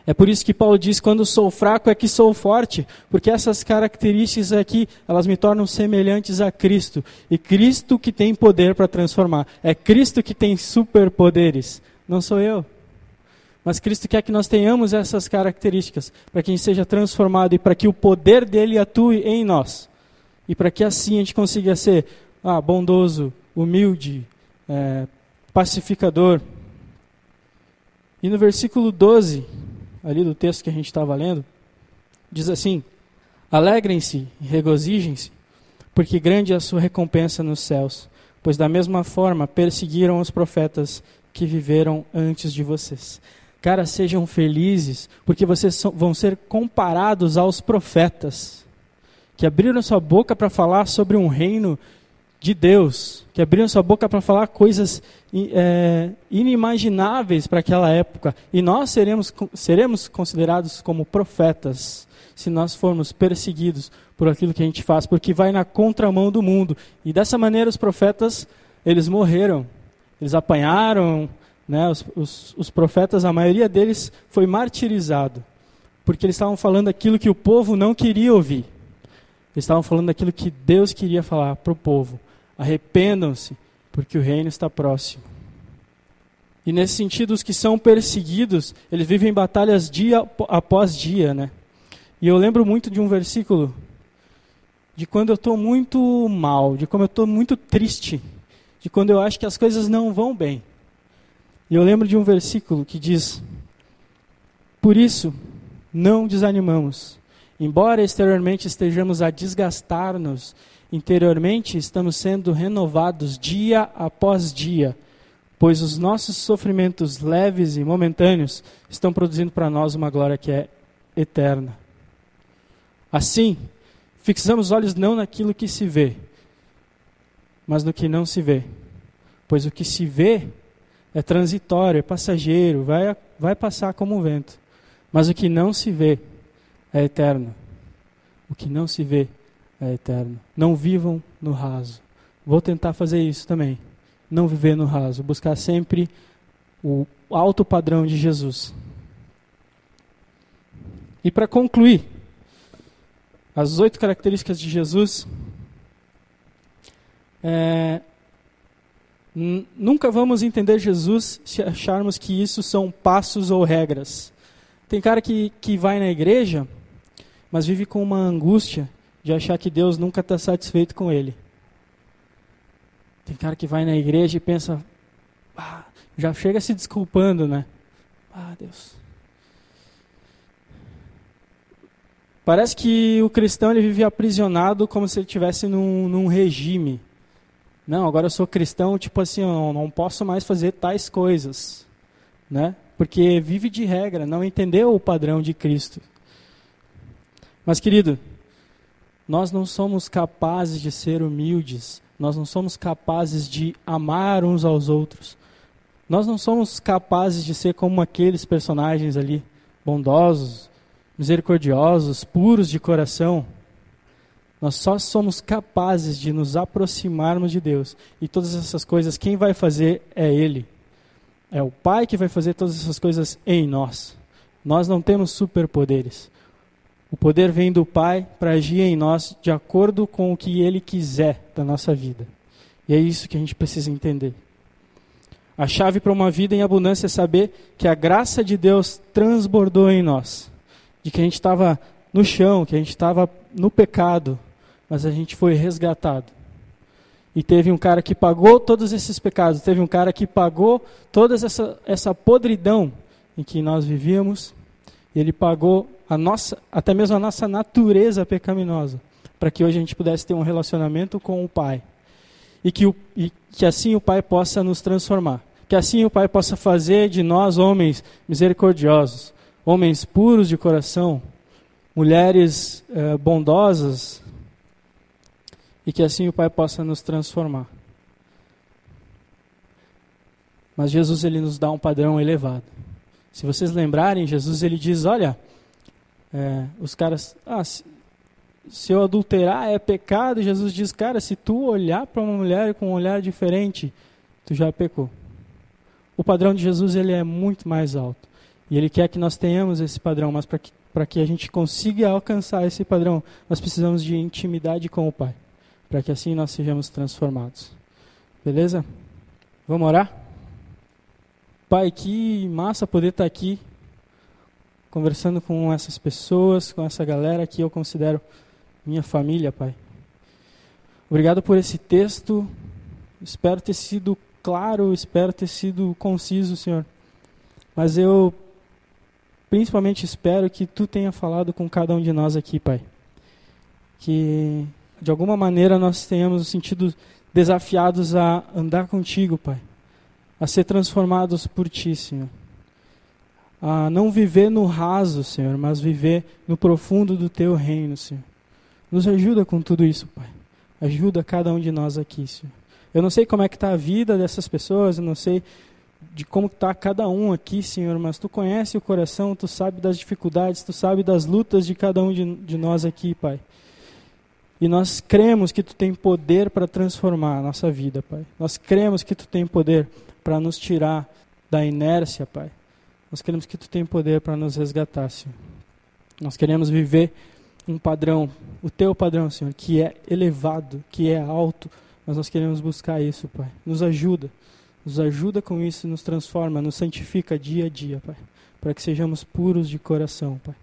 É por isso que Paulo diz: quando sou fraco é que sou forte, porque essas características aqui, elas me tornam semelhantes a Cristo. E Cristo que tem poder para transformar. É Cristo que tem superpoderes, não sou eu. Mas Cristo quer que nós tenhamos essas características, para que a gente seja transformado e para que o poder dele atue em nós. E para que assim a gente consiga ser ah, bondoso, humilde, é, pacificador. E no versículo 12, ali do texto que a gente estava lendo, diz assim: Alegrem-se regozijem-se, porque grande é a sua recompensa nos céus, pois da mesma forma perseguiram os profetas que viveram antes de vocês. Cara, sejam felizes, porque vocês vão ser comparados aos profetas, que abriram sua boca para falar sobre um reino de Deus, que abriram sua boca para falar coisas é, inimagináveis para aquela época. E nós seremos, seremos considerados como profetas se nós formos perseguidos por aquilo que a gente faz, porque vai na contramão do mundo. E dessa maneira os profetas, eles morreram, eles apanharam, né, os, os, os profetas, a maioria deles foi martirizado, porque eles estavam falando aquilo que o povo não queria ouvir. Eles estavam falando aquilo que Deus queria falar para o povo. Arrependam-se, porque o reino está próximo. E nesse sentido, os que são perseguidos, eles vivem batalhas dia após dia, né? E eu lembro muito de um versículo de quando eu estou muito mal, de como eu estou muito triste, de quando eu acho que as coisas não vão bem. E eu lembro de um versículo que diz: Por isso, não desanimamos, embora exteriormente estejamos a desgastar-nos interiormente estamos sendo renovados dia após dia, pois os nossos sofrimentos leves e momentâneos estão produzindo para nós uma glória que é eterna. Assim, fixamos os olhos não naquilo que se vê, mas no que não se vê. Pois o que se vê é transitório, é passageiro, vai, vai passar como um vento. Mas o que não se vê é eterno. O que não se vê é eterno. Não vivam no raso. Vou tentar fazer isso também. Não viver no raso. Buscar sempre o alto padrão de Jesus. E para concluir, as oito características de Jesus. É, nunca vamos entender Jesus se acharmos que isso são passos ou regras. Tem cara que, que vai na igreja, mas vive com uma angústia de achar que Deus nunca está satisfeito com ele. Tem cara que vai na igreja e pensa, ah, já chega se desculpando, né? Ah, Deus. Parece que o cristão ele vive aprisionado como se ele estivesse num, num regime. Não, agora eu sou cristão, tipo assim, eu não posso mais fazer tais coisas, né? Porque vive de regra, não entendeu o padrão de Cristo. Mas querido, nós não somos capazes de ser humildes, nós não somos capazes de amar uns aos outros. Nós não somos capazes de ser como aqueles personagens ali, bondosos, misericordiosos, puros de coração. Nós só somos capazes de nos aproximarmos de Deus. E todas essas coisas, quem vai fazer é Ele. É o Pai que vai fazer todas essas coisas em nós. Nós não temos superpoderes. O poder vem do Pai para agir em nós de acordo com o que Ele quiser da nossa vida. E é isso que a gente precisa entender. A chave para uma vida em abundância é saber que a graça de Deus transbordou em nós. De que a gente estava no chão, que a gente estava no pecado, mas a gente foi resgatado. E teve um cara que pagou todos esses pecados, teve um cara que pagou toda essa, essa podridão em que nós vivíamos, e ele pagou a nossa, até mesmo a nossa natureza pecaminosa, para que hoje a gente pudesse ter um relacionamento com o Pai. E que, o, e que assim o Pai possa nos transformar. Que assim o Pai possa fazer de nós homens misericordiosos, homens puros de coração, mulheres eh, bondosas, e que assim o Pai possa nos transformar. Mas Jesus ele nos dá um padrão elevado. Se vocês lembrarem, Jesus ele diz: olha, é, os caras, ah, se, se eu adulterar é pecado, Jesus diz, cara, se tu olhar para uma mulher com um olhar diferente, tu já pecou. O padrão de Jesus ele é muito mais alto. E ele quer que nós tenhamos esse padrão, mas para que, que a gente consiga alcançar esse padrão, nós precisamos de intimidade com o Pai, para que assim nós sejamos transformados. Beleza? Vamos orar? Pai, que massa poder estar aqui conversando com essas pessoas, com essa galera que eu considero minha família, Pai. Obrigado por esse texto. Espero ter sido claro, espero ter sido conciso, Senhor. Mas eu principalmente espero que tu tenha falado com cada um de nós aqui, Pai. Que de alguma maneira nós tenhamos sentido desafiados a andar contigo, Pai. A ser transformados por ti, Senhor a não viver no raso, Senhor, mas viver no profundo do teu reino, Senhor. Nos ajuda com tudo isso, Pai. Ajuda cada um de nós aqui, Senhor. Eu não sei como é que está a vida dessas pessoas, eu não sei de como está cada um aqui, Senhor, mas Tu conhece o coração, Tu sabe das dificuldades, Tu sabe das lutas de cada um de, de nós aqui, Pai. E nós cremos que Tu tem poder para transformar a nossa vida, Pai. Nós cremos que Tu tem poder para nos tirar da inércia, Pai nós queremos que tu tenha poder para nos resgatar, Senhor. Nós queremos viver um padrão, o teu padrão, Senhor, que é elevado, que é alto, mas nós queremos buscar isso, Pai. Nos ajuda, nos ajuda com isso, nos transforma, nos santifica dia a dia, Pai, para que sejamos puros de coração, Pai.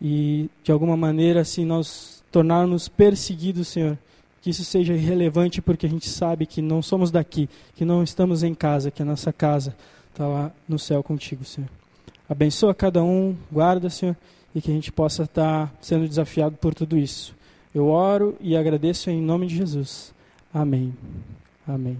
E de alguma maneira, assim, nós tornarmos perseguidos, Senhor, que isso seja irrelevante porque a gente sabe que não somos daqui, que não estamos em casa, que a nossa casa está lá no céu contigo, Senhor. Abençoa cada um, guarda, Senhor, e que a gente possa estar tá sendo desafiado por tudo isso. Eu oro e agradeço em nome de Jesus. Amém. Amém.